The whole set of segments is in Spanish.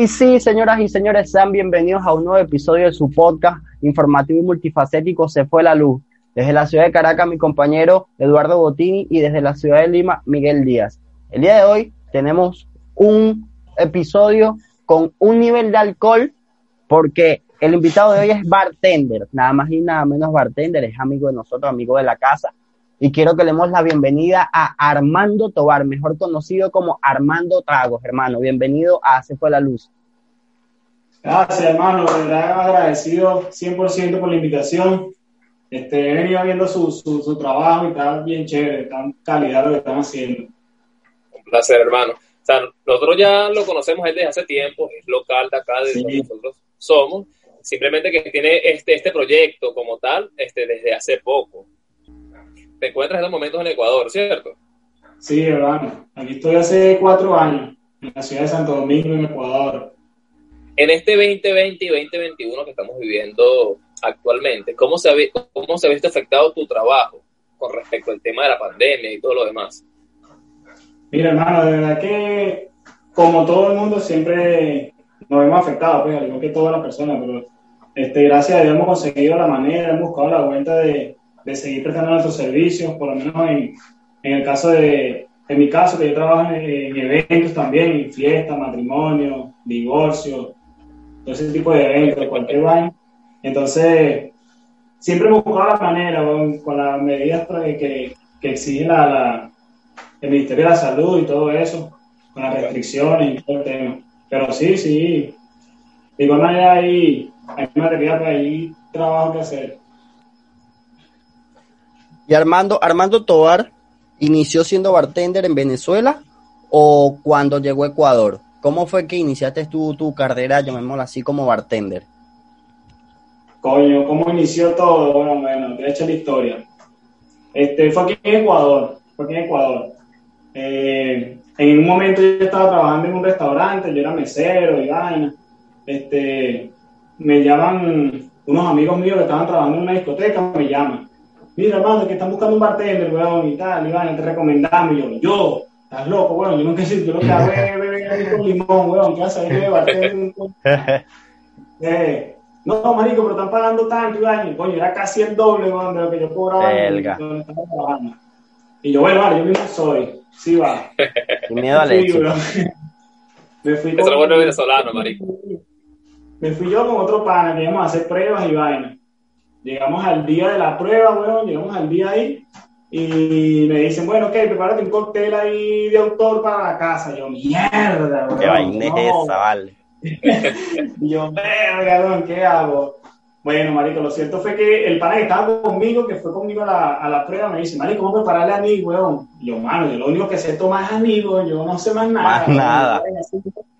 Y sí, señoras y señores, sean bienvenidos a un nuevo episodio de su podcast informativo y multifacético Se fue la luz. Desde la ciudad de Caracas, mi compañero Eduardo Botini y desde la ciudad de Lima, Miguel Díaz. El día de hoy tenemos un episodio con un nivel de alcohol porque el invitado de hoy es bartender, nada más y nada menos bartender, es amigo de nosotros, amigo de la casa. Y quiero que le demos la bienvenida a Armando Tobar, mejor conocido como Armando Tragos, hermano. Bienvenido a Se fue la luz. Gracias, hermano. De verdad agradecido 100% por la invitación. Este, he venido viendo su, su, su, trabajo y está bien chévere, tan calidad lo que están haciendo. Un placer, hermano. O sea, nosotros ya lo conocemos desde hace tiempo, es local de acá, de sí. donde nosotros somos simplemente que tiene este, este proyecto como tal este, desde hace poco. ¿Cierto? Sí, hermano. Aquí estoy hace cuatro años, en la ciudad de Santo Domingo, en Ecuador. En este 2020 y 2021 que estamos viviendo actualmente, ¿cómo se, ha, cómo se ha visto afectado tu trabajo con respecto al tema de la pandemia y todo lo demás? Mira, hermano, de verdad que como todo el mundo siempre nos hemos afectado, pues, al igual que todas las personas, pero este, gracias a Dios hemos conseguido la manera, hemos buscado la vuelta de, de seguir prestando nuestros servicios, por lo menos en, en, el caso de, en mi caso, que yo trabajo en, en eventos también, en fiestas, matrimonio, divorcio, todo ese tipo de eventos, cualquier baño. Entonces, siempre hemos buscado la manera, con, con las medidas que, que exige la, la, el Ministerio de la Salud y todo eso, con las restricciones y todo el tema. Pero sí, sí, de igual manera hay, hay material, hay trabajo que hacer. Y Armando, Armando Tobar inició siendo bartender en Venezuela o cuando llegó a Ecuador? ¿Cómo fue que iniciaste tu, tu carrera, llamémosla así, como bartender? Coño, ¿cómo inició todo? Bueno, bueno, te he hecho la historia. Este, fue aquí en Ecuador, fue aquí en Ecuador. Eh, en un momento yo estaba trabajando en un restaurante, yo era mesero y vaina. Este, me llaman unos amigos míos que estaban trabajando en una discoteca, me llaman. Mira, hermano, que están buscando un bartender, weón, y tal, y vaina, te recomendamos. Y yo, yo, estás loco, weón, yo nunca sé, yo lo que hago es beber con limón, weón, ¿qué vas a ver de bartender? eh, no, marico, pero están pagando tanto, y vaina. Coño, era casi el doble, weón, de lo que yo cobraba. Belga. Y yo, bueno, vale, yo mismo soy. Sí, va. Sin miedo al éxito. Me fui Eso es lo bueno venezolano, marico. Me fui yo con otro pana que íbamos a hacer pruebas y vaina. Llegamos al día de la prueba, weón, llegamos al día ahí y me dicen, bueno, ok, prepárate un cóctel ahí de autor para la casa. yo, mierda, weón. Qué vaina es esa, vale. y yo, verga, weón, ¿qué hago? Bueno, marico, lo cierto fue que el pana que estaba conmigo, que fue conmigo a la, a la prueba, me dice, marico, ¿cómo prepararle a mí, weón? Y yo, mano, yo lo único que sé tomar es amigo, yo no sé más nada. Más nada.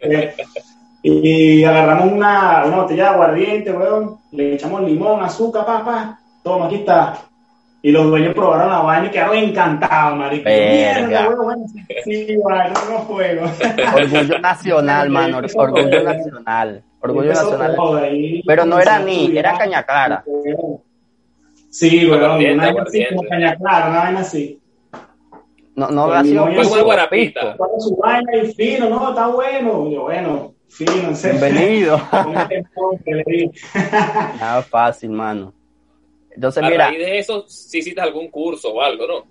Y agarramos una, una botella de aguardiente, weón, le echamos limón, azúcar, pa, pa, toma, aquí está. Y los dueños probaron la vaina y quedaron encantados, marico. Verga. Mierda, weón, bueno, sí, bueno, no juego. Orgullo nacional, mano, orgullo nacional. Orgullo nacional. Pero no era ni, era caña clara. Sí, weón, una vaina así, como caña clara, una vaina así. No, no ha sido pisco. Con su vaina y fino, no, está bueno. Yo, bueno, Bienvenido. Nada fácil, mano. Entonces, A mira, raíz de eso, sí hiciste algún curso o algo, ¿no?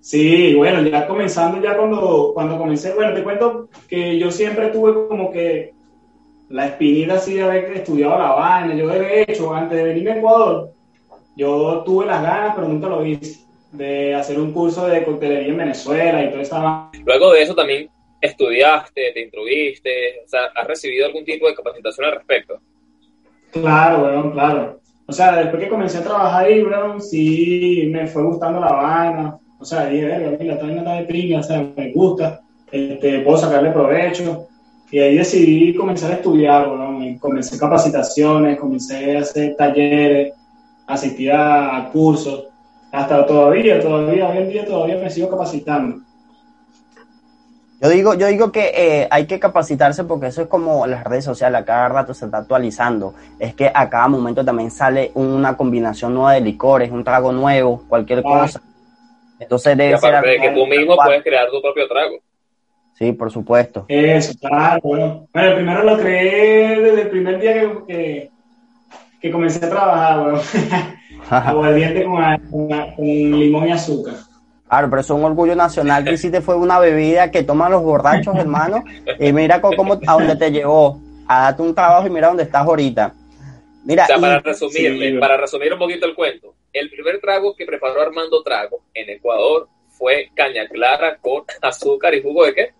Sí, bueno, ya comenzando, ya cuando, cuando comencé, bueno, te cuento que yo siempre tuve como que la espinita así de haber estudiado la vaina. Yo de hecho, antes de venirme a Ecuador, yo tuve las ganas, pero nunca lo hice, de hacer un curso de coctelería en Venezuela y toda esa. Luego de eso también estudiaste, te instruiste, o sea, ¿has recibido algún tipo de capacitación al respecto? Claro, weón, claro. O sea, después que comencé a trabajar ahí, weón, sí me fue gustando la vaina. O sea, dije, verga, mira, esta vaina está de o sea, me gusta, este, puedo sacarle provecho. Y ahí decidí comenzar a estudiar, weón. Comencé capacitaciones, comencé a hacer talleres, asistí a cursos. Hasta todavía, todavía, hoy en día todavía me sigo capacitando. Yo digo, yo digo que eh, hay que capacitarse porque eso es como las redes sociales, a cada rato se está actualizando. Es que a cada momento también sale una combinación nueva de licores, un trago nuevo, cualquier Ah. cosa. Entonces Y debe ser aparte de que tú mismo puedes crear tu propio trago. Sí, por supuesto. Eso, claro. Bueno, bueno primero lo creé desde el primer día que, que, que comencé a trabajar, bueno. Aguardiente con, con, con limón y azúcar. Claro, pero eso es un orgullo nacional que hiciste fue una bebida que toman los borrachos, hermano, y mira cómo, a dónde te llevó, a darte un trabajo y mira dónde estás ahorita. Mira, o sea, para resumirle, para resumir un poquito el cuento, el primer trago que preparó Armando Trago en Ecuador fue caña clara con azúcar y jugo de qué?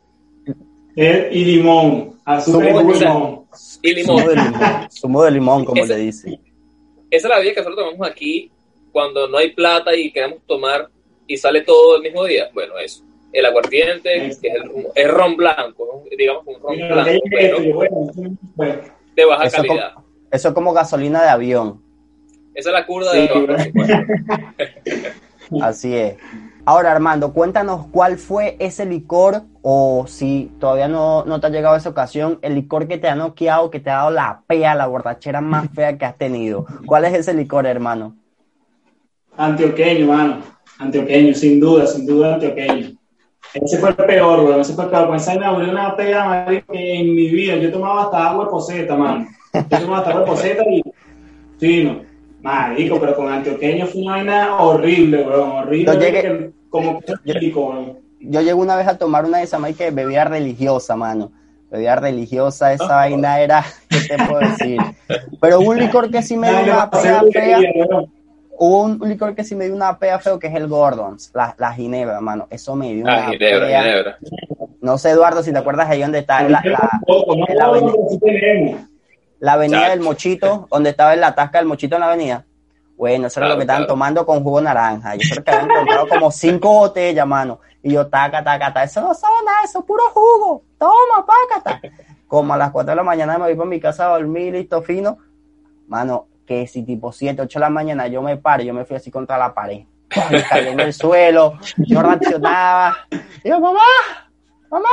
Eh, y limón, azúcar y limón. Y limón. Zumo de limón, de como le dice. Esa es la bebida que nosotros tomamos aquí cuando no hay plata y queremos tomar y sale todo el mismo día. Bueno, eso. El aguardiente, que es el, ron blanco, digamos un ron blanco, pero de baja Eso calidad. como, eso es como gasolina de avión. Esa es la curva de Sí, bajo presupuesto. Así es. Ahora, Armando, cuéntanos cuál fue ese licor, o si todavía no, no te ha llegado esa ocasión, el licor que te ha noqueado, que te ha dado la pea, la borrachera más fea que has tenido. ¿Cuál es ese licor, hermano? Antioqueño, mano. Antioqueño, sin duda, sin duda antioqueño. Ese fue el peor, weón. Ese fue el peor. Pues esa me abrió una pega, marico, que en mi vida. Yo tomaba hasta agua de poseta, mano. Yo tomaba hasta agua de poseta y fino. Marico, pero con antioqueño fue una vaina horrible, weón. Horrible. Yo llegué- como. Yo llegué una vez a tomar una de esas que bebida religiosa, mano. Bebida religiosa, esa vaina era, ¿qué te puedo decir? Pero un licor que sí me dio una pea fea. Hubo un licor que sí me dio una pea feo, que es el Gordons, la, la ginebra, mano. Eso me dio una Ah, Ginebra, pea. Ginebra. No sé, Eduardo, si te acuerdas ahí donde está la, la, la avenida, la avenida del Mochito, donde estaba en la tasca del Mochito en la avenida. Bueno, eso era lo que estaban claro. tomando con jugo naranja. Yo creo que habían comprado como cinco botellas, mano. Y yo, taca, taca, taca. Eso no sabe nada, eso es puro jugo. Toma, pácata. Como a las 4 de la mañana me voy para mi casa a dormir, listo, fino. Mano, que si tipo 7, 8 de la mañana yo me paro, yo me fui así contra la pared. Me caí en el suelo, yo reaccionaba. Yo, mamá, mamá.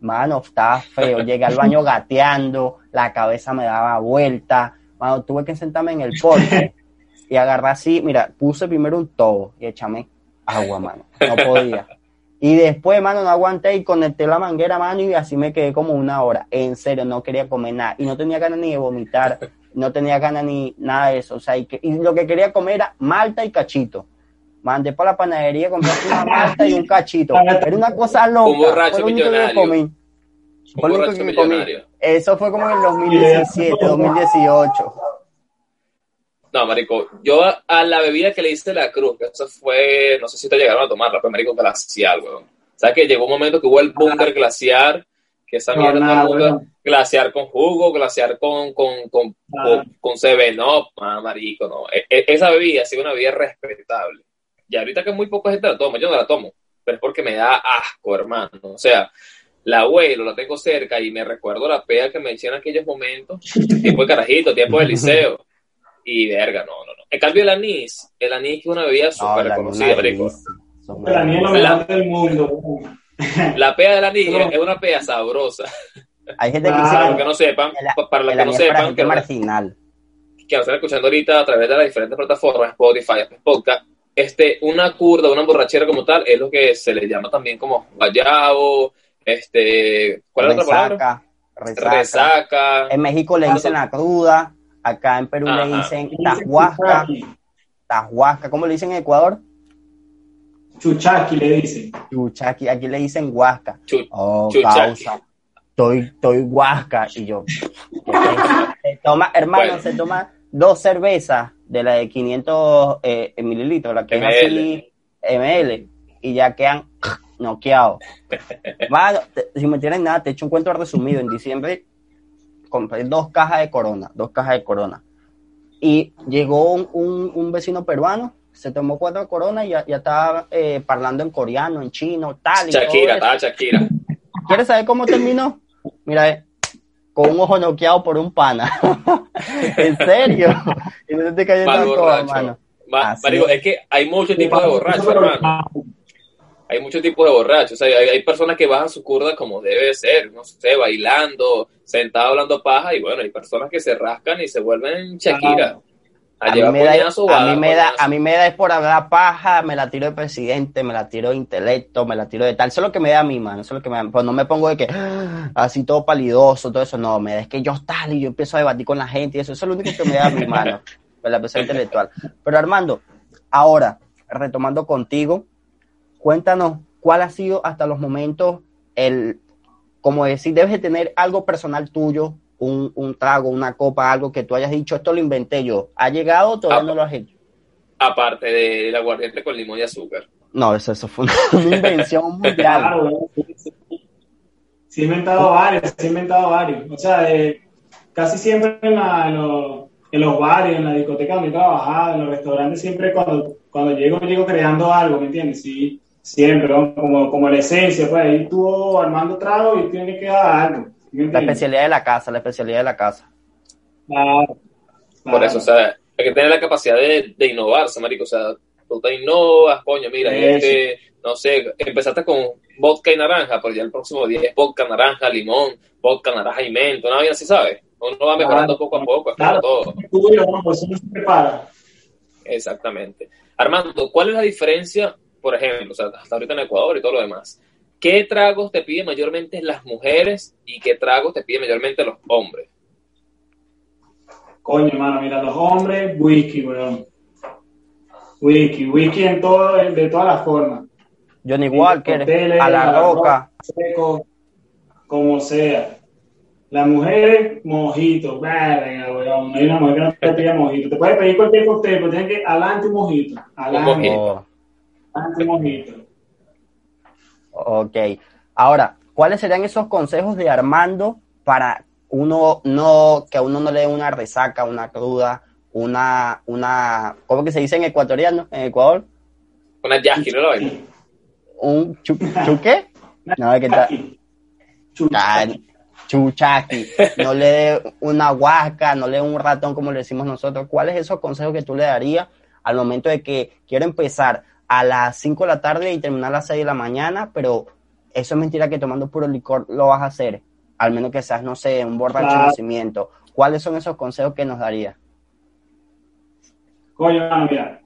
Mano, estaba feo. Llegué al baño gateando, la cabeza me daba vuelta. Mano, tuve que sentarme en el porche y agarrar así. Mira, puse primero un tobo y échame agua, mano. No podía. Y después, mano, no aguanté y conecté la manguera, mano, y así me quedé como una hora. En serio, no quería comer nada. Y no tenía ganas ni de vomitar, no tenía ganas ni nada de eso. O sea, y, que- y lo que quería comer era malta y cachito. Mandé para la panadería, compré una malta y un cachito. Era una cosa loca. Un borracho Fue lo único que millonario. comí. Un Fue lo único borracho que comí. millonario. Eso fue como en el 2017, 2018. No, marico, yo a, a la bebida que le hice la cruz, que eso fue, no sé si te llegaron a tomarla, fue marico glacial, weón. ¿Sabes que llegó un momento que hubo el búnker glaciar, que esa No, mierda todo el nada, mundo, weón. glaciar con jugo, glaciar con, con, con, Ah. con, con Seven Up, ah, marico, no. E- e- esa bebida ha sido una bebida respetable. Y ahorita que muy poca gente la toma, yo no la tomo, pero es porque me da asco, hermano. O sea, la abuelo, la tengo cerca y me recuerdo la pea que me hicieron en aquellos momentos, tiempo de carajito, tiempo de liceo. Y verga, no, no, no. En cambio, el anís, el anís que es una bebida No, súper la reconocida, luna marico. La niña es lo buenas. mejor del mundo. La pea del anís No. es una pea sabrosa. Hay gente que Ah, dice Para los que que no sepan, el- para los que no sepan, que, marginal. que nos están escuchando ahorita a través de las diferentes plataformas, Spotify, Podcast, este, una curda, una borrachera como tal, es lo que se le llama también como guayabo, este, ¿cuál es la otra palabra? Resaca, resaca. En México le dicen la cruda, acá en Perú le Ajá. dicen tahuasca, tahuasca, ¿cómo le dicen en Ecuador? Chuchaki le dicen. Chuchaqui, aquí le dicen huasca. Chu- Oh, Chuchaqui. causa. Estoy, estoy huasca. Y yo, se toma, hermano, Bueno. se toma dos cervezas de la de 500 eh, mililitros, la que es así, ml, y ya quedan noqueados. Mano, te- si me tienen nada, te echo un cuento resumido. En diciembre compré dos cajas de corona, dos cajas de corona. Y llegó un, un- un vecino peruano, se tomó cuatro coronas y ya, ya estaba eh, hablando en coreano, en chino, tal. y Shakira, estaba Shakira. ¿Quieres saber cómo terminó? Mira, eh, con un ojo noqueado por un pana. en serio. Y no te estoy cayendo Mal en todo, borracho. hermano. Ma- marico, es. es que hay muchos tipos de borrachos, hermano. Hay muchos tipos de borrachos. O sea, hay, hay personas que bajan su curda como debe de ser, no sé, bailando, sentado hablando paja, y bueno, hay personas que se rascan y se vuelven Shakira. A, mí me, da, a, mí me da, a mí me da es por hablar paja, me la tiro de presidente, me la tiro de intelecto, me la tiro de tal. Eso es lo que me da a mí, mano. Eso es lo que me da. Pues no me pongo de que así todo palidoso, todo eso. No, me da es que yo tal y yo empiezo a debatir con la gente y eso. Eso es lo único que me da a mi mano. La persona intelectual. Pero Armando, ahora, retomando contigo, cuéntanos cuál ha sido hasta los momentos el, como decir, debes de tener algo personal tuyo, un, un, trago, una copa, algo que tú hayas dicho, esto lo inventé yo. ¿Ha llegado o todavía no lo has hecho? Aparte del aguardiente con limón y azúcar. No, eso, eso fue una invención mundial. Claro, sí, he inventado varios, sí he inventado varios. O sea, casi siempre en, en, los, bares, en la discoteca donde he trabajado, en los restaurantes, siempre cuando, cuando llego, llego creando algo, ¿me entiendes? Sí, siempre, como, como la esencia, pues ahí tú armando trago y tiene que quedar algo. La especialidad de la casa, la especialidad de la casa. Claro. Por eso, o sea, hay que tener la capacidad de, de innovarse, marico. O sea, tú te innovas, coño, mira, este, no sé, empezaste con vodka y naranja, pero ya el próximo día es vodka, naranja, limón, vodka, naranja y mento, una vida así, ¿sabes? Uno va mejorando poco a poco, es claro. todo. Pues se prepara. Exactamente. Armando, ¿cuál es la diferencia, por ejemplo, o sea, hasta ahorita en Ecuador y todo lo demás? ¿Qué tragos te piden mayormente las mujeres y qué tragos te piden mayormente los hombres? Coño, hermano, mira, los hombres, whisky, weón. Whisky, whisky en todo, de todas las formas. Johnny Walker, a la roca. Seco, como sea. Las mujeres, mojito, verga, weón. Hay una mujer que no te pide mojito. Te puede pedir cualquier cóctel, pero tienes que adelante un mojito. Adelante. Un Adelante un mojito. Ok. Ahora, ¿cuáles serían esos consejos de Armando para uno no, que a uno no le dé una resaca, una cruda, una, una, ¿cómo que se dice en ecuatoriano, en Ecuador? Una yaqui, ¿no lo ¿Un chu, qué? No, ¿qué tal? Chuchaqui. No le dé una huasca, no le dé un ratón como le decimos nosotros. ¿Cuáles esos consejos que tú le darías al momento de que quiero empezar a las 5 de la tarde y terminar a las 6 de la mañana, pero eso es mentira que tomando puro licor lo vas a hacer, al menos que seas, no sé, un borracho de nacimiento. ¿Cuáles son esos consejos que nos darías? Coño, mira,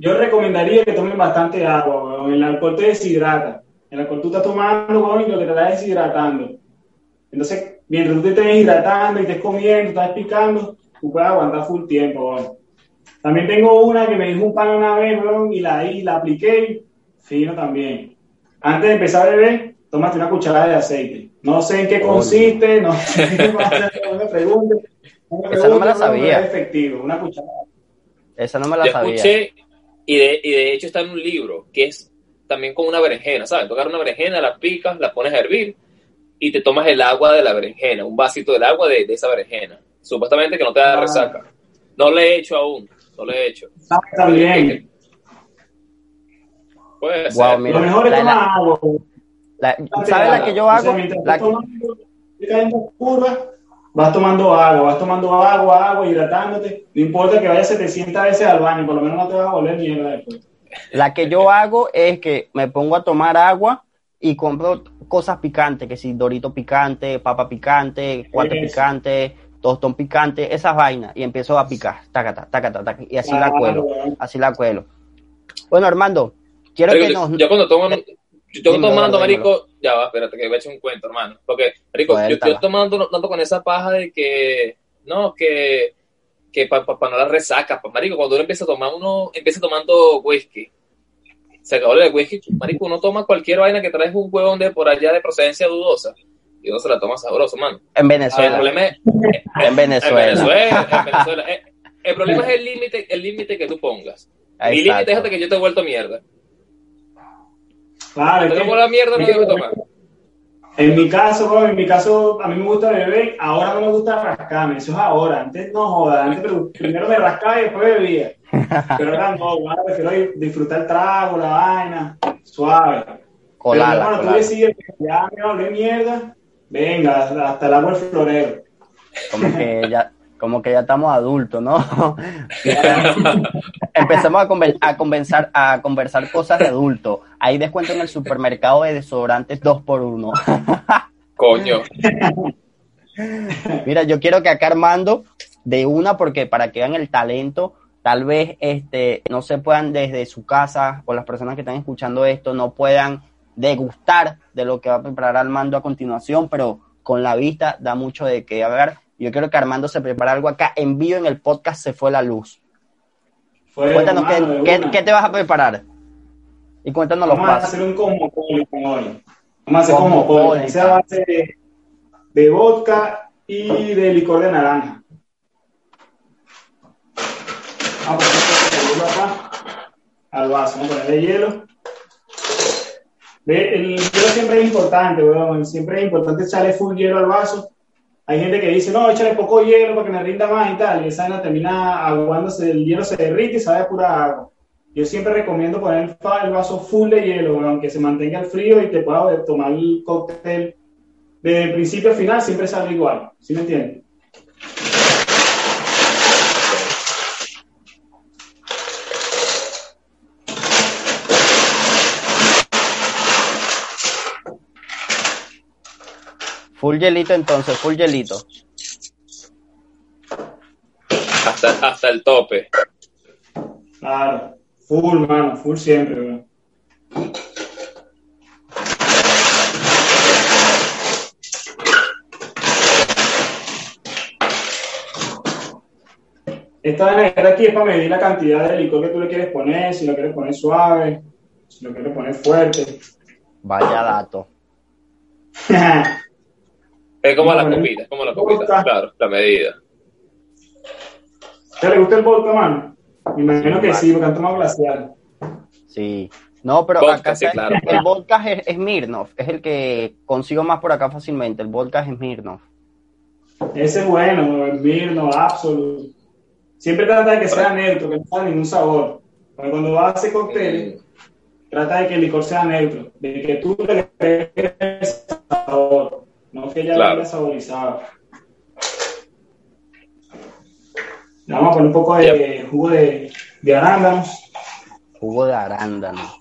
yo recomendaría que tomen bastante agua, el alcohol te deshidrata. El alcohol tú estás tomando, coño, lo que te está deshidratando. Entonces, mientras tú te estés hidratando y estés comiendo, estás picando, tú puedes aguantar full tiempo, también tengo una que me dijo un pan una vez, y la, y la apliqué, fino también. Antes de empezar a beber, tómate una cucharada de aceite. No sé en qué consiste, no sé qué pasa, no me pregunte. Esa no me la sabía. efectivo, una cucharada. Esa no me la sabía. Escuché, y de, y de hecho está en un libro, que es también con una berenjena, ¿sabes? Tocar una berenjena, la picas, la pones a hervir y te tomas el agua de la berenjena, un vasito del agua de, de esa berenjena. Supuestamente que no te da ah. resaca. No le he hecho aún, no lo he hecho. Está bien. Puede ser. Mira, lo mejor es tomar agua. ¿Sabes la que yo hago? la tomando, curva, vas tomando agua, vas tomando agua, agua, hidratándote. No importa que vayas 700 veces al baño, por lo menos no te vas a volver mierda después. La que yo hago es que me pongo a tomar agua y compro cosas picantes, que si dorito picante, papa picante, cuatro picante, tostón picante, esas vainas, y empiezo a picar, tacata, tacata, tacata, y así la cuelo, así la cuelo. Bueno, Armando, quiero que nos... Yo cuando tomo, yo estoy tomando, marico, ya va, espérate, que voy a echar un cuento, hermano, porque, marico, yo estoy tomando tanto con esa paja de que, no, que, que para pa, no la resaca, marico, cuando uno empieza a tomar, uno empieza tomando whisky, se acabó el whisky, marico, uno toma cualquier vaina que traes un huevón de por allá de procedencia dudosa, y uno se la toma sabroso, mano. En Venezuela. el problema es, en Venezuela. En Venezuela, en Venezuela. Eh, el problema es el límite, el límite que tú pongas. Mi límite es hasta que yo te he vuelto mierda. Claro, te la mierda, no debo tomar. En mi caso, en mi caso, a mí me gusta beber, ahora no me gusta rascarme, eso es ahora, antes no joda, antes primero me rascaba y después bebía. Pero ahora no, ahora prefiero disfrutar el trago, la vaina, suave. Colar, Pero tú decides que ya me hablé mierda, Venga, hasta el agua florero. Como que ya, como que ya estamos adultos, ¿no? Empezamos a, a, conversar, a conversar cosas de adultos. Hay descuento en el supermercado de desodorantes dos por uno. Coño. Mira, yo quiero que acá Armando de una porque para que vean el talento, tal vez este, no se puedan desde su casa o las personas que están escuchando esto no puedan degustar de lo que va a preparar Armando a continuación, pero con la vista da mucho de qué hablar. Yo creo que Armando se prepara algo acá en vivo en el podcast Se Fue la Luz. cuéntanos qué, qué, te vas a preparar. Y cuéntanos Vamos los pasos. Vamos a hacer un combo hoy. Vamos a hacer como pollo. Esa base de, de vodka y de licor de naranja. Vamos a poner acá al vaso. Vamos a ponerle hielo. El hielo siempre es importante, weón. Siempre es importante echarle full hielo al vaso. Hay gente que dice, no, échale poco hielo para que me rinda más y tal. Y esa vaina termina aguándose, el hielo se derrite y sabe a pura agua. Yo siempre recomiendo poner el vaso full de hielo, aunque se mantenga el frío y te pueda tomar el cóctel de principio a final, siempre sale igual. ¿Sí me entiendes? Full hielito entonces, full hielito. Hasta, hasta el tope. Claro, full, mano, full siempre, Esta manera aquí es para medir la cantidad de licor que tú le quieres poner, si lo quieres poner suave, si lo quieres poner fuerte. Vaya dato. Es como la copita, es como la copita, claro, la medida. ¿Te le gusta el vodka, man? Me imagino que sí, porque han tomado glacial. Sí. No, pero acá sí, claro, el vodka es, es Smirnoff, es el que consigo más por acá fácilmente. El vodka es Smirnoff. Ese es bueno, el Smirnoff, absoluto. Siempre trata de que sea neutro, que no tenga ningún sabor. Porque cuando vas a hacer cócteles, trata de que el licor sea neutro, de que tú le crees que ya claro. venga saborizado. Le vamos a poner un poco de jugo de, de arándanos. Jugo de arándanos.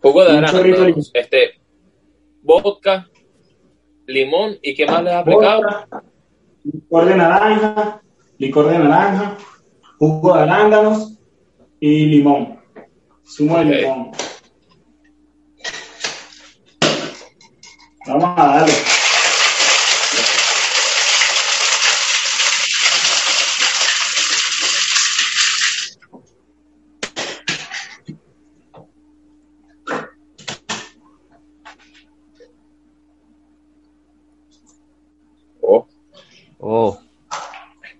Jugo de arándanos. Este, vodka, limón y qué más le has aplicado? Licor de naranja, licor de naranja, jugo de arándanos y limón. Zumo de limón. Vamos a darle. Oh. Oh.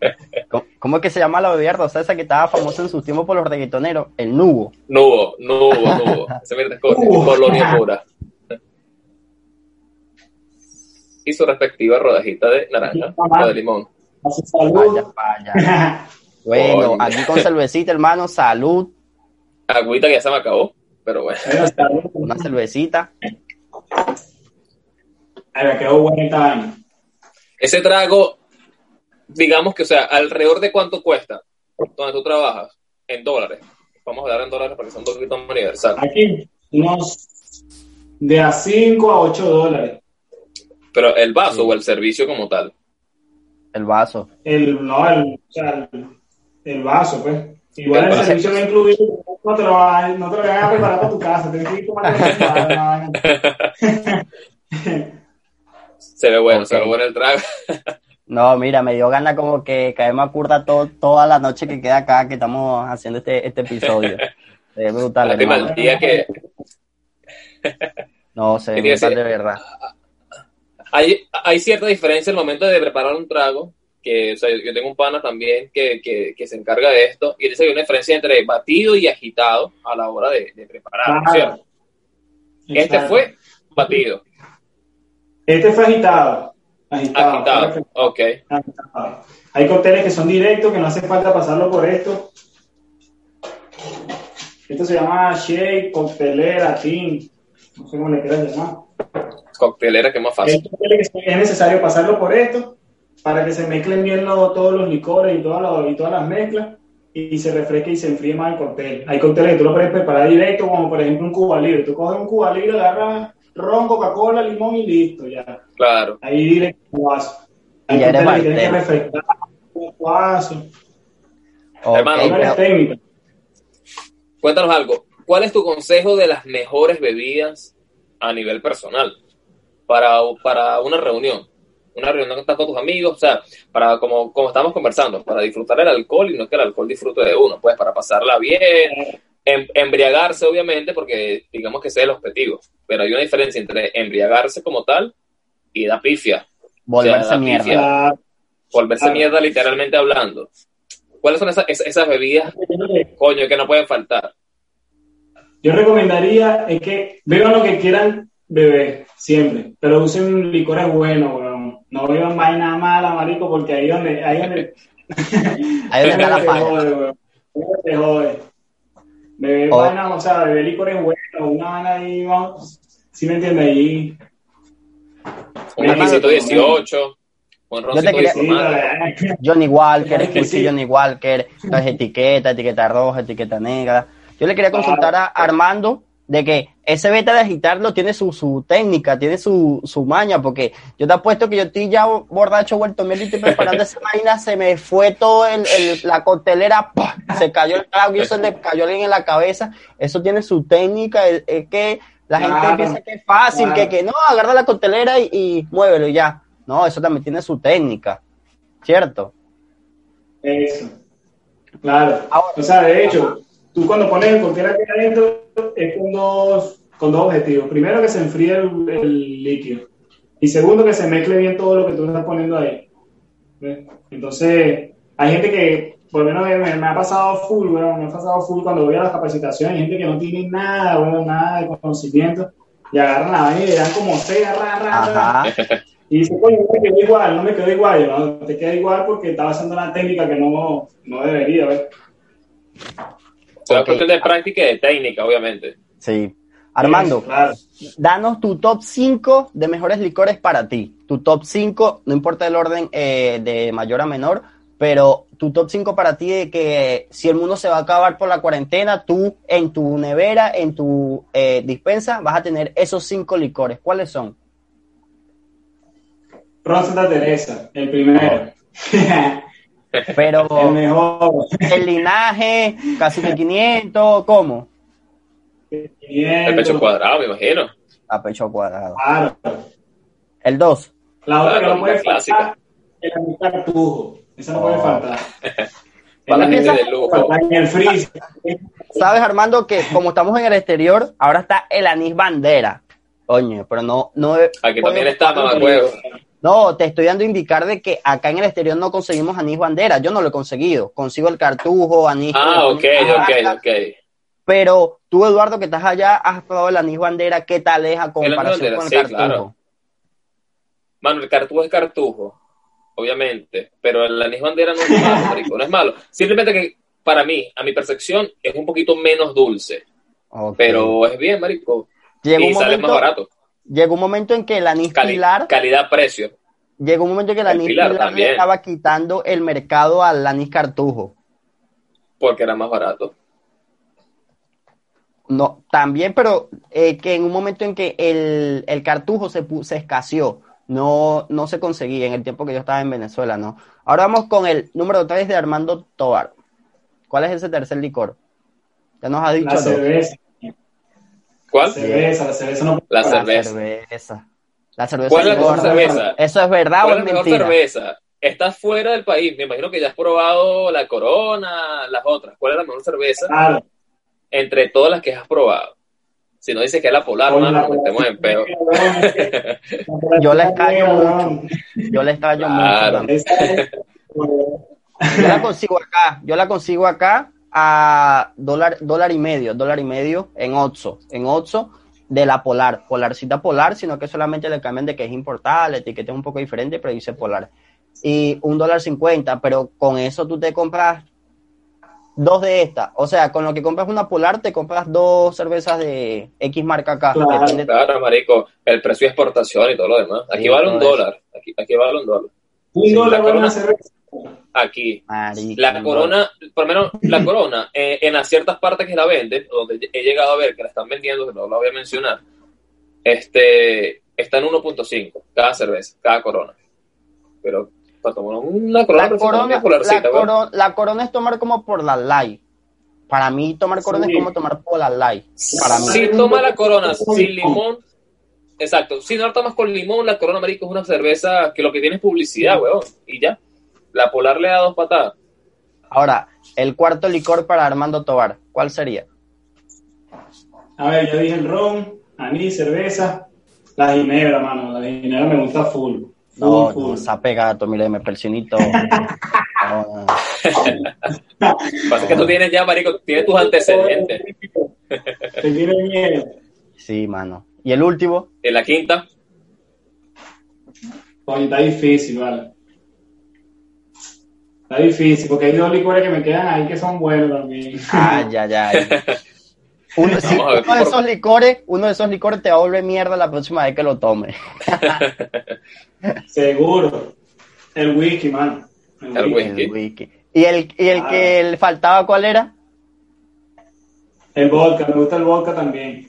¿Cómo es que se llama la bebida esa que estaba famosa en su tiempo por los reggaetoneros? El nubo. Nubo, nubo, nubo. Se con colonia pura y su respectiva rodajita de naranja o de limón. Vaya, vaya. Bueno, aquí con cervecita, hermano, salud. Agüita que ya se me acabó, pero bueno. Una cervecita. Ay, me quedó buena Ese trago, digamos que, o sea, alrededor de cuánto cuesta donde tú trabajas, en dólares. Vamos a dar en dólares para que sea un poquito más universal. Aquí, unos de a 5 a 8 dólares. Pero el vaso o el servicio como tal. El vaso. El, no, el, o sea, el, vaso, pues. Igual el, servicio va incluido, no te, lo, no te lo van a preparar para tu casa, tienes que ir tomando Se ve bueno, se ve bueno el trago. No, mira, me dio gana como que caemos a curda todo, toda la noche que queda acá, que estamos haciendo este, este episodio. Es brutal. día que... No, se ve brutal de verdad hay, hay cierta diferencia en el momento de preparar un trago, que o sea, yo tengo un pana también que, que, que, se encarga de esto, y dice que hay una diferencia entre batido y agitado a la hora de, de preparar. Este fue batido. Este fue agitado. Agitado, agitado. ok. Hay cócteles que son directos, que no hace falta pasarlo por esto. Esto se llama shake, coctelera, team. No sé cómo le quieras llamar coctelera que es más fácil. Es necesario pasarlo por esto para que se mezclen bien todos los licores y todas, y todas las mezclas y se refresque y se enfríe más el cóctel. Hay cócteles que tú lo puedes preparar directo, como por ejemplo un Cuba Libre. Tú coges un Cuba Libre, agarras ron, Coca-Cola, limón y listo, ya. Claro. Ahí directo vaso. Hay Ya eres cócteles que tienes que refrescar, un vaso. Ok, Hermano, Hay varias pero- técnicas. Cuéntanos algo. ¿Cuál es tu consejo de las mejores bebidas a nivel personal para, para una reunión? Una reunión que estás con tus amigos, o sea, para como, como estamos conversando, para disfrutar el alcohol y no que el alcohol disfrute de uno, pues para pasarla bien, em- embriagarse obviamente, porque digamos que ese es el objetivo, pero hay una diferencia entre embriagarse como tal y da pifia, volverse O sea, mierda. pifia. La- volverse mierda literalmente hablando. ¿Cuáles son esas, esas, esas bebidas, coño, que no pueden faltar? Yo recomendaría es que beban lo que quieran beber, siempre, pero usen licores buenos, weón. No beban vaina mala, marico, porque ahí donde, ahí donde, Ahí donde está la te falla. jode, te jode. Beber Oh. vaina, o sea, beber licores buenos, una vaina ahí, vamos, ¿sí me entiendes? Ahí, Un requisito hermano, 18, un Yo te quería- Johnny Walker, Es que sí. Johnny Walker, las etiquetas, etiqueta roja, etiqueta negra. Yo le quería consultar a Armando de que ese beta de agitarlo tiene su, su técnica, tiene su, su maña, porque yo te apuesto que yo estoy ya borracho, vuelto mierda y estoy preparando esa vaina, se me fue todo el, el- la coctelera, se cayó el trago y se le cayó alguien en la cabeza. Eso tiene su técnica, es, es que la gente Claro, piensa que es fácil, claro. que, que no, agarra la coctelera y, y muévelo y ya. No, eso también tiene su técnica, ¿cierto? Eso. Claro. Ahora- o sea, de hecho, tú cuando pones el cóctel aquí adentro es con dos, con dos objetivos. Primero, que se enfríe el, el líquido. Y segundo, que se mezcle bien todo lo que tú estás poniendo ahí. ¿Ves? Entonces, hay gente que, por lo menos me, me ha pasado full, bueno, me ha pasado full cuando voy a las capacitaciones, hay gente que no tiene nada, bueno, nada de conocimiento, y agarran la vaina y le dan como sea, ra, ra, ra, Ajá. y dice, coño, no me quedó igual, no me quedó igual. No, te queda igual porque estaba haciendo una técnica que no, no debería, ¿ves? O sea, Ok. cuestión de práctica y de técnica, obviamente. Sí. Armando, Claro. danos tu top 5 de mejores licores para ti. Tu top 5, no importa el orden eh, de mayor a menor, pero tu top 5 para ti de que si el mundo se va a acabar por la cuarentena, tú en tu nevera, en tu eh, dispensa, vas a tener esos 5 licores. ¿Cuáles son? Ron Santa Teresa, el primero. Pero el mejor. el linaje, casi de 500, ¿cómo? El pecho cuadrado, me imagino. A pecho cuadrado. Claro. El 2. La otra Claro, que no puede faltar es la mitad cartujo. Esa no puede Oh. faltar. Para la En gente el- de lujo. En el freezer. ¿Sabes, Armando, que como estamos en el exterior, ahora está el anís bandera? Coño, pero no... no Aquí también está probarlo. mamacuevo. No, te estoy dando a indicar de que acá en el exterior no conseguimos anís bandera. Yo no lo he conseguido. Consigo el cartujo, anís... Ah, ok, ok, ok. Pero tú, Eduardo, que estás allá, has probado el anís bandera. ¿Qué tal es a comparación con el sí, cartujo? claro. Mano, el cartujo es cartujo, obviamente, pero el anís bandera no es malo, marico, no es malo. Simplemente que para mí, a mi percepción, es un poquito menos dulce, Ok. pero es bien, marico. llega y un, sale más barato. Llega un momento en que el anís Cali- pilar... Calidad-precio. Llegó un momento en que el El anís Pilar pilar le estaba quitando el mercado al anís cartujo. porque era más barato. No, también, pero eh, que en un momento en que el, el cartujo se, se escaseó, no, no se conseguía en el tiempo que yo estaba en Venezuela, ¿no? Ahora vamos con el número 3 de Armando Tobar. ¿Cuál es ese tercer licor? Ya nos ha dicho La dos. cerveza. ¿Cuál? La cerveza, la cerveza no puede La faltar. La cerveza. cerveza. La cerveza ¿Cuál es la mejor cerveza? ¿Eso es verdad ¿Cuál o es la mejor mentira? cerveza? Estás fuera del país, me imagino que ya has probado la Corona, las otras. ¿Cuál es la mejor cerveza Claro. entre todas las que has probado? Si no dices que es la Polar, Coño, mano, la nos metemos en peo. Yo la extraño Cabrón. mucho. Yo le extraño Claro. mucho. Yo la consigo acá, yo la consigo acá a dólar, dólar y medio, dólar y medio en Otso, en Otso de la Polar, Polarcita Polar, sino que solamente le cambian de que es importada, la etiqueta es un poco diferente, pero dice Polar. Y un dólar cincuenta, pero con eso tú te compras dos de estas. O sea, con lo que compras una Polar, te compras dos cervezas de X marca acá. Claro. Claro, marico, el precio de exportación y todo lo demás. Aquí Sí, vale un dólar. Aquí, aquí vale un dólar. Un Sí, dólar la vale corona. una cerveza. Aquí. Marico, La corona, por lo menos la corona, eh, en las ciertas partes que la venden, donde he llegado a ver que la están vendiendo, que no la voy a mencionar, este, está en 1.5 cada cerveza, cada corona. Pero para tomar una corona, La corona, la, corona, la corona es tomar como por la light. Para mí tomar corona Sí. es como tomar por la light. Para mí. Si toma la corona sin limón, exacto, si no la tomas con limón, la corona, marico, es una cerveza que lo que tiene es publicidad, weón, y ya. La polar le da dos patadas. Ahora, el cuarto licor para Armando Tobar, ¿cuál sería? A ver, yo dije el ron, anís, cerveza, la ginebra, mano. La ginebra me gusta full. Full, No, full. no, esa pegato, mire, me persinito. No, no. Pasa que tú tienes ya, marico, tienes tus antecedentes. Te tiene miedo. Sí, mano. ¿Y el último? En la quinta, Coño, está difícil, vale. Está difícil, porque hay dos licores que me quedan ahí que son buenos también. Ay, ay, ay. Uno, sí, uno de por- esos licores, uno de esos licores te va a volver mierda la próxima vez que lo tome. Seguro. El whisky, mano. El whisky. El whisky. ¿Y el, y el Ah. que le faltaba cuál era? El vodka, me gusta el vodka también.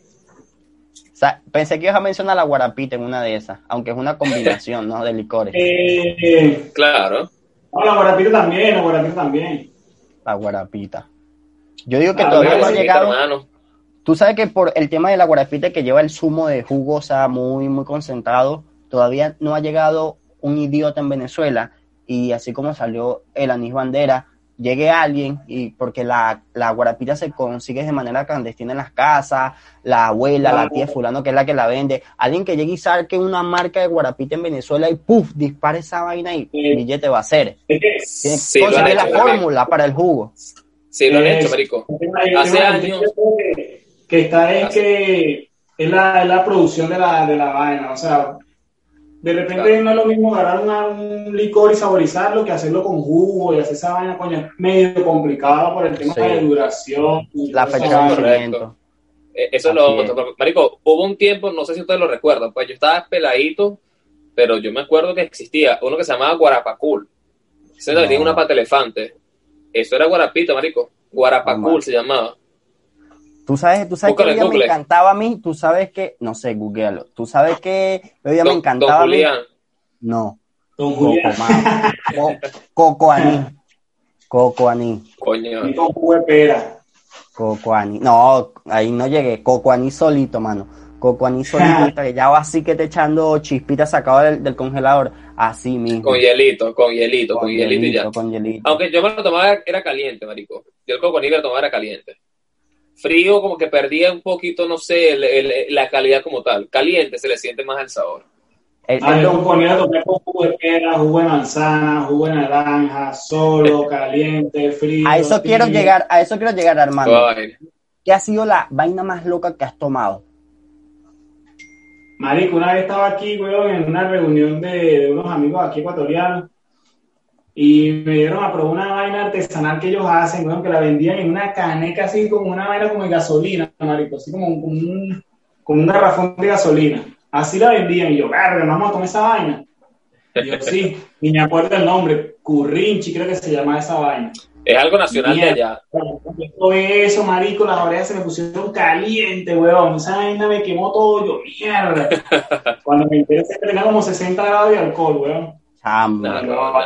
Sea, pensé que ibas a mencionar la guarapita en una de esas, aunque es una combinación, ¿no? De licores. Eh, claro. no, la guarapita también, la guarapita también. La guarapita. Yo digo que Ah, todavía no ha llegado. hermano. Tú sabes que por el tema de la guarapita que lleva el zumo de jugo, o sea, muy, muy concentrado, todavía no ha llegado un idiota en Venezuela y así como salió el anís bandera, llegue alguien y porque la, la guarapita se consigue de manera clandestina en las casas, la abuela, la tía fulano que es la que la vende, alguien que llegue y saque una marca de guarapita en Venezuela y ¡puf! dispare esa vaina y Sí. billete va a ser. Tiene Sí, que conseguir la hecho también. fórmula para el jugo. Sí, lo han hecho, marico. el el Hace años. Que, que está es que es la, es la producción de la, de la vaina. O sea, de repente Claro. no es lo mismo agarrar una- un licor y saborizarlo que hacerlo con jugo y hacer esa vaina, coño, es medio complicado por el tema Sí. de duración. La fecha de vencimiento. Eh, Eso es lo otro. Marico, hubo un tiempo, no sé si ustedes lo recuerdan, pues yo estaba peladito, pero yo me acuerdo que existía uno que se llamaba Guarapacul. Ese No. tenía una pata elefante. Eso era Guarapita, marico. Guarapacul se llamaba. Tú sabes, tú sabes que Google. me encantaba a mí, tú sabes que, no sé, googlealo. Tú sabes que bebida me encantaba Don a mí. No, Don coco, Julián. mano. Co- coco aní. Coco aní. Coño. Y con jugo de pera. Coco aní. No, ahí no llegué. Coco aní solito, mano. Coco aní solito, estrellado así que te echando chispitas sacado del, del congelador. Así mismo. Con hielito, con hielito, con, Con hielito y ya. con hielito. Aunque yo me lo tomaba, era caliente, marico. Yo el coco me lo tomaba era caliente. Frío, como que perdía un poquito, no sé, el- el- la calidad como tal. Caliente, se le siente más el sabor. El- Ah, yo ponía a tomar con jugo de pera, jugo de manzana, jugo de naranja, solo, caliente, frío. a eso quiero llegar, a eso quiero llegar, Armando. Ay, ¿Qué ha sido la vaina más loca que has tomado? Marico, una vez estaba aquí, weón, en una reunión de, de unos amigos aquí ecuatorianos y me dieron a probar una vaina artesanal que ellos hacen, weón, que la vendían en una caneca así como una vaina como de gasolina, marico, así como, como un, como un garrafón de gasolina. Así la vendían y yo, verga, vamos a comer esa vaina. Y yo, sí, y me acuerdo el nombre, Currinchi creo que se llama esa vaina. es algo nacional de allá. Probé eso, marico, las orejas se me pusieron calientes, weón. Esa vaina me quemó todo, yo, mierda. Cuando me enteré que tenía como 60 grados de alcohol, weón. No, No, no.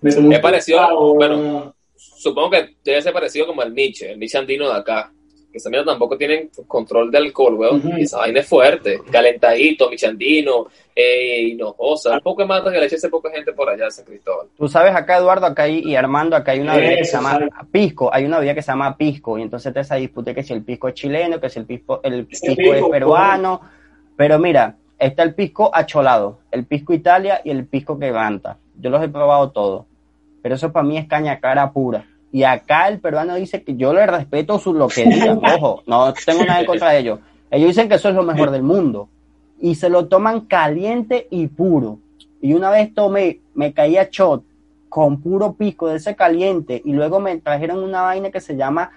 me tomé un Es parecido, trago, bueno. Supongo que debe ser parecido como el Nietzsche, el Nietzsche andino de acá. Que esa tampoco tienen control de alcohol, weón. Y esa vaina es fuerte. Calentadito, michandino, eh, hinojosa. Un poco más que le eche ese poco de gente por allá, San Cristóbal. Tú sabes, acá Eduardo, acá hay, y Armando, acá hay una bebida que se llama pisco, hay una bebida que se llama pisco, y entonces te esa disputa que si el pisco es chileno, que si el pisco, el pisco es peruano, pero mira, está el pisco acholado, el pisco Italia y el pisco que canta. Yo los he probado todos, pero eso para mí es caña cara pura. Y acá el peruano dice que yo le respeto su, lo que digan, ojo, no tengo nada en contra de ellos. Ellos dicen que eso es lo mejor del mundo. Y se lo toman caliente y puro. Y una vez tomé, me caía shot con puro pisco de ese caliente y luego me trajeron una vaina que se llama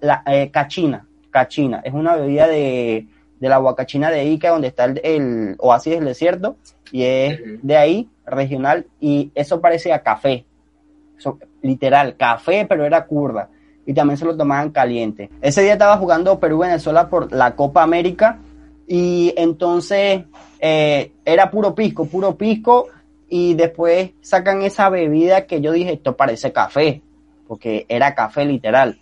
la, eh, cachina. Cachina. Es una bebida de, de la huacachina de Ica, donde está el, el oasis del desierto. Y es de ahí, regional. Y eso parece a café. Eso, literal, café, pero era curda. Y también se lo tomaban caliente. Ese día estaba jugando Perú-Venezuela por la Copa América. Y entonces eh, era puro pisco, puro pisco. y después sacan esa bebida que yo dije, esto parece café, porque era café literal,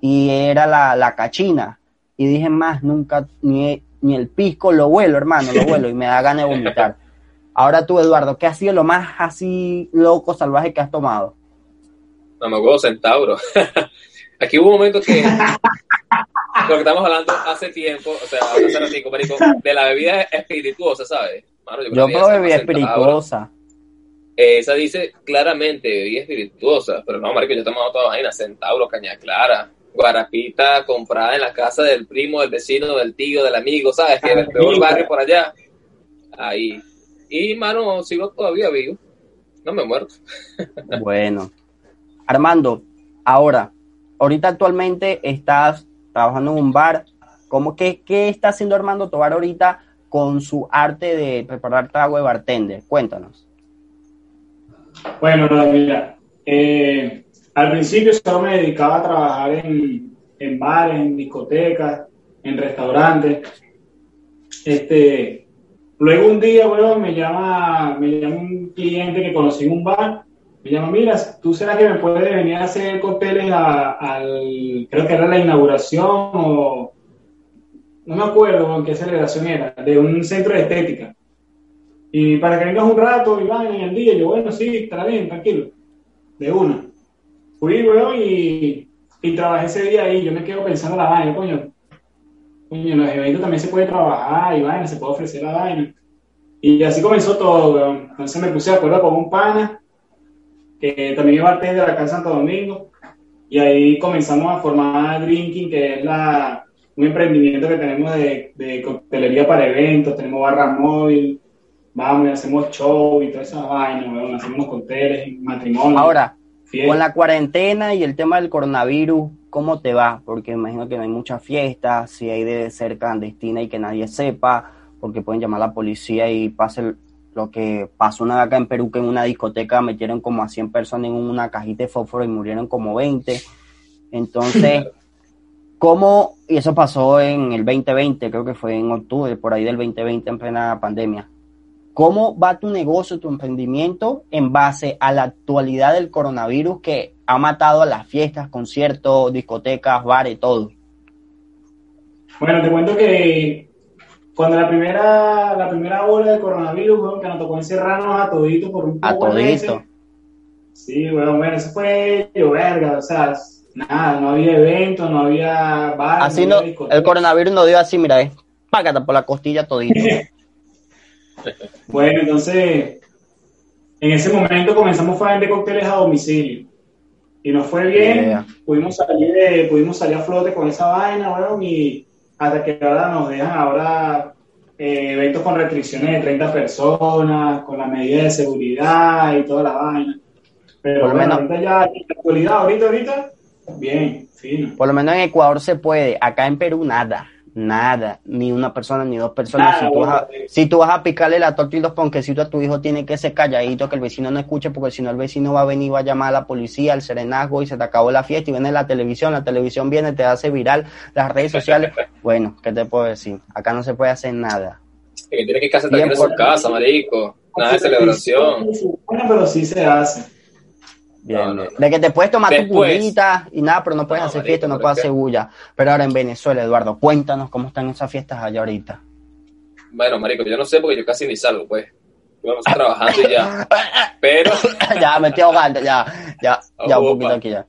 y era la, la cachina. Y dije, más, nunca, ni, ni el pisco lo huelo, hermano, lo huelo, y me da ganas de vomitar. Ahora tú, Eduardo, ¿qué ha sido lo más así loco, salvaje que has tomado? No me acuerdo, centauro. Aquí hubo un momento que lo que estamos hablando hace tiempo, o sea, hace ratico, marico, de la bebida espirituosa, ¿sabes? Mano, yo, yo probé bebida espirituosa. Esa dice claramente bebida espirituosa, pero no, marico, yo he tomado toda vaina, centauro, caña clara, guarapita comprada en la casa del primo, del vecino, del tío, del amigo, ¿sabes? Que en el peor barrio por allá. Ahí. Y, mano, sigo todavía vivo. No me he muerto. Bueno. Armando, ahora, ahorita actualmente estás trabajando en un bar. ¿Cómo que qué está haciendo Armando Tobar ahorita con su arte de preparar trago de bartender? Cuéntanos. Bueno, mira, eh, al principio solo me dedicaba a trabajar en, en bares, en discotecas, en restaurantes. Este, luego un día, bueno, me llama, me llama un cliente que conocí en un bar me llama, mira, ¿tú será que me puedes venir a hacer cócteles al, creo que era la inauguración o, no me acuerdo en qué celebración era, de un centro de estética. Y para que vengas un rato y vayan en el día, yo, bueno, sí, estará bien, tranquilo, de una. Fui, weón, y, y trabajé ese día ahí, yo me quedo pensando la vaina, coño, coño, en los eventos también se puede trabajar y vaina, se puede ofrecer la vaina. Y así comenzó todo, weón. Entonces me puse de acuerdo con un pana que también iba de la casa Santo Domingo, y ahí comenzamos a formar Drinking, que es la, un emprendimiento que tenemos de, de coctelería para eventos, tenemos barra móvil, vamos y hacemos show y toda esa vaina, hacemos cócteles, matrimonio. Ahora, con la cuarentena y el tema del coronavirus, ¿cómo te va? Porque imagino que no hay muchas fiestas, si hay de ser clandestina y que nadie sepa, porque pueden llamar a la policía y pase lo que pasó una vez acá en Perú, que en una discoteca metieron como a 100 personas en una cajita de fósforo y murieron como 20. Entonces, ¿cómo? Y eso pasó en el 2020, creo que fue en octubre, por ahí del 2020, en plena pandemia. ¿Cómo va tu negocio, tu emprendimiento en base a la actualidad del coronavirus que ha matado a las fiestas, conciertos, discotecas, bares, todo? Bueno, te cuento que cuando la primera, la primera ola de coronavirus, que nos tocó encerrarnos a todito por un poco A todito. Sí, bueno, bueno, eso fue yo verga, o sea, nada, no había eventos, no había bar, Así no, el coronavirus nos dio así, mira, eh, págate por la costilla todito. bueno, entonces, en ese momento comenzamos a vender cócteles a domicilio. Y nos fue bien, pudimos salir de, pudimos salir a flote con esa vaina, bueno, y hasta que ahora nos dejan ahora eh, eventos con restricciones de 30 personas, con las medidas de seguridad y toda la vaina. Pero por lo menos, ahorita ya, en la actualidad, ahorita, ahorita, bien, fino. Por lo menos en Ecuador se puede, acá en Perú nada nada, ni una persona ni dos personas. si, tú vas a, si, tú vas a, picarle la torta y los ponquecitos a tu hijo, tiene que ser calladito, que el vecino no escuche, porque si no, el vecino va a venir, va a llamar a la policía, al serenazgo y se te acabó la fiesta y viene la televisión. La televisión viene, te hace viral, las redes sociales. bueno, ¿qué te puedo decir? Acá no se puede hacer nada. tiene que casar en su casa, marico. Nada de celebración. Bueno, pero sí se hace. De que te puedes tomar tu curita y nada, pero no puedes hacer fiesta, no puedes hacer bulla. Pero ahora en Venezuela, Eduardo, cuéntanos cómo están esas fiestas allá ahorita. Bueno, marico, yo no sé porque yo casi ni salgo, pues. Yo vamos trabajando y ya. Pero... ya, me estoy ahogando, ya, ya, ya un poquito aquí ya.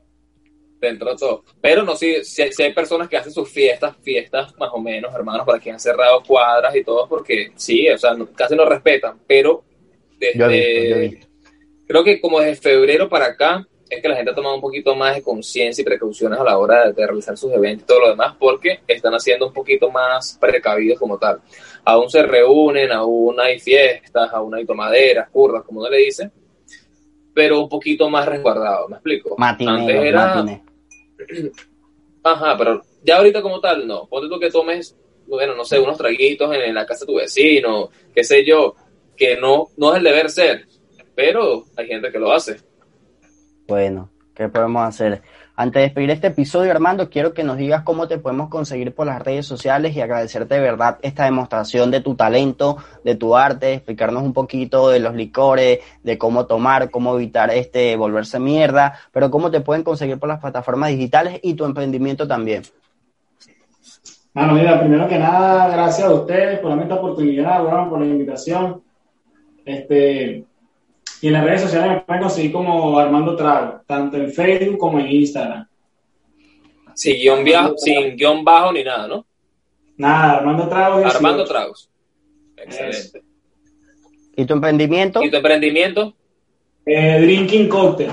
Dentro de todo. Pero no, si, si, hay personas que hacen sus fiestas, fiestas más o menos, hermanos, para quien han cerrado cuadras y todo, porque sí, o sea, casi no respetan, pero desde... Yo he visto, creo que como desde febrero para acá es que la gente ha tomado un poquito más de conciencia y precauciones a la hora de, realizar sus eventos y todo lo demás, porque están haciendo un poquito más precavidos como tal. Aún se reúnen, aún hay fiestas, aún hay tomaderas, curvas, como uno le dice, pero un poquito más resguardado, ¿me explico? Antes era... Ajá, pero ya ahorita como tal, no. Ponte tú que tomes, bueno, no sé, unos traguitos en la casa de tu vecino, qué sé yo, que no, no es el deber ser, pero hay gente que lo hace. Bueno, ¿qué podemos hacer? Antes de despedir este episodio, Armando, quiero que nos digas cómo te podemos conseguir por las redes sociales y agradecerte de verdad esta demostración de tu talento, de tu arte, explicarnos un poquito de los licores, de cómo tomar, cómo evitar este volverse mierda, pero cómo te pueden conseguir por las plataformas digitales y tu emprendimiento también. Bueno, mira, primero que nada, gracias a ustedes por esta oportunidad, bueno, por la invitación. Este, y en las redes sociales me pueden conseguir como Armando Trago, tanto en Facebook como en Instagram. Sin guion, sin guion bajo ni nada, ¿no? Nada, Armando Tragos. Armando Tragos. Excelente. ¿Y tu emprendimiento? ¿Y tu emprendimiento? Eh, drinking Cocktail.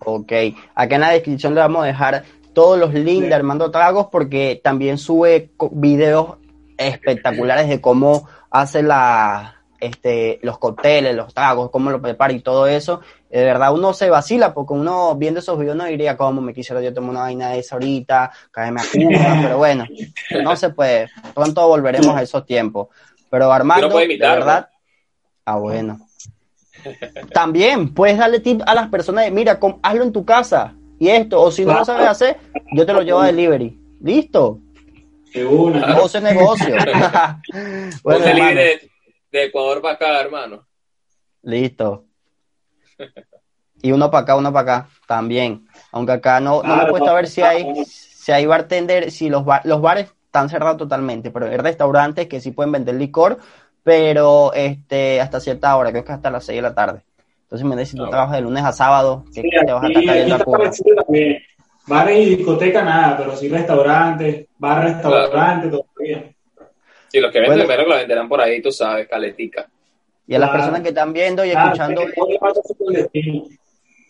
Ok. Acá en la descripción le vamos a dejar todos los links de Armando Tragos porque también sube videos espectaculares de cómo hace la, este, los cócteles, los tragos, cómo lo prepara y todo eso, de verdad uno se vacila porque uno viendo esos videos no diría cómo me quisiera yo tomar una vaina de esa ahorita, caerme a Cuba, pero bueno, no se puede, pronto volveremos a esos tiempos. Pero Armando, de verdad, ah bueno. También puedes darle tip a las personas de, mira, hazlo en tu casa y esto, o si no lo sabes hacer, yo te lo llevo a delivery. ¿Listo? Una. O negocio. bueno, de Ecuador para acá, hermano. Listo. Y uno para acá, uno para acá, también. Aunque acá no, no me he puesto a ver si hay, si hay bartender, si los, los bares están cerrados totalmente, pero hay restaurantes que sí pueden vender licor, pero este hasta cierta hora, creo que hasta las 6 de la tarde. Entonces me si tú ah, trabajas de lunes a sábado, que te vas a estar cayendo a Cuba. Bares y discoteca nada, pero sí restaurantes, bar, restaurantes todavía. Sí, los que venden bueno, primero lo venderán por ahí, tú sabes, caletica. Y a las personas que están viendo y escuchando.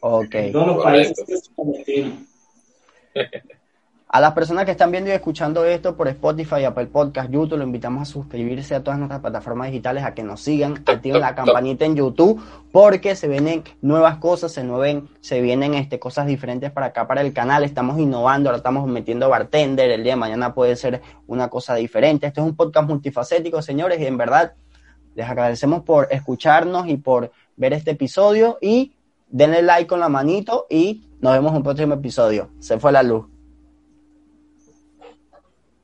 Ok. todos los países A las personas que están viendo y escuchando esto por Spotify, Apple Podcast, YouTube, lo invitamos a suscribirse a todas nuestras plataformas digitales, a que nos sigan, activen la campanita en YouTube, porque se vienen nuevas cosas, se, nueven, se vienen este, cosas diferentes para acá, para el canal. Estamos innovando, ahora estamos metiendo bartender. El día de mañana puede ser una cosa diferente. Este es un podcast multifacético, señores, y en verdad les agradecemos por escucharnos y por ver este episodio. Y denle like con la manito y nos vemos en un próximo episodio. Se fue la luz.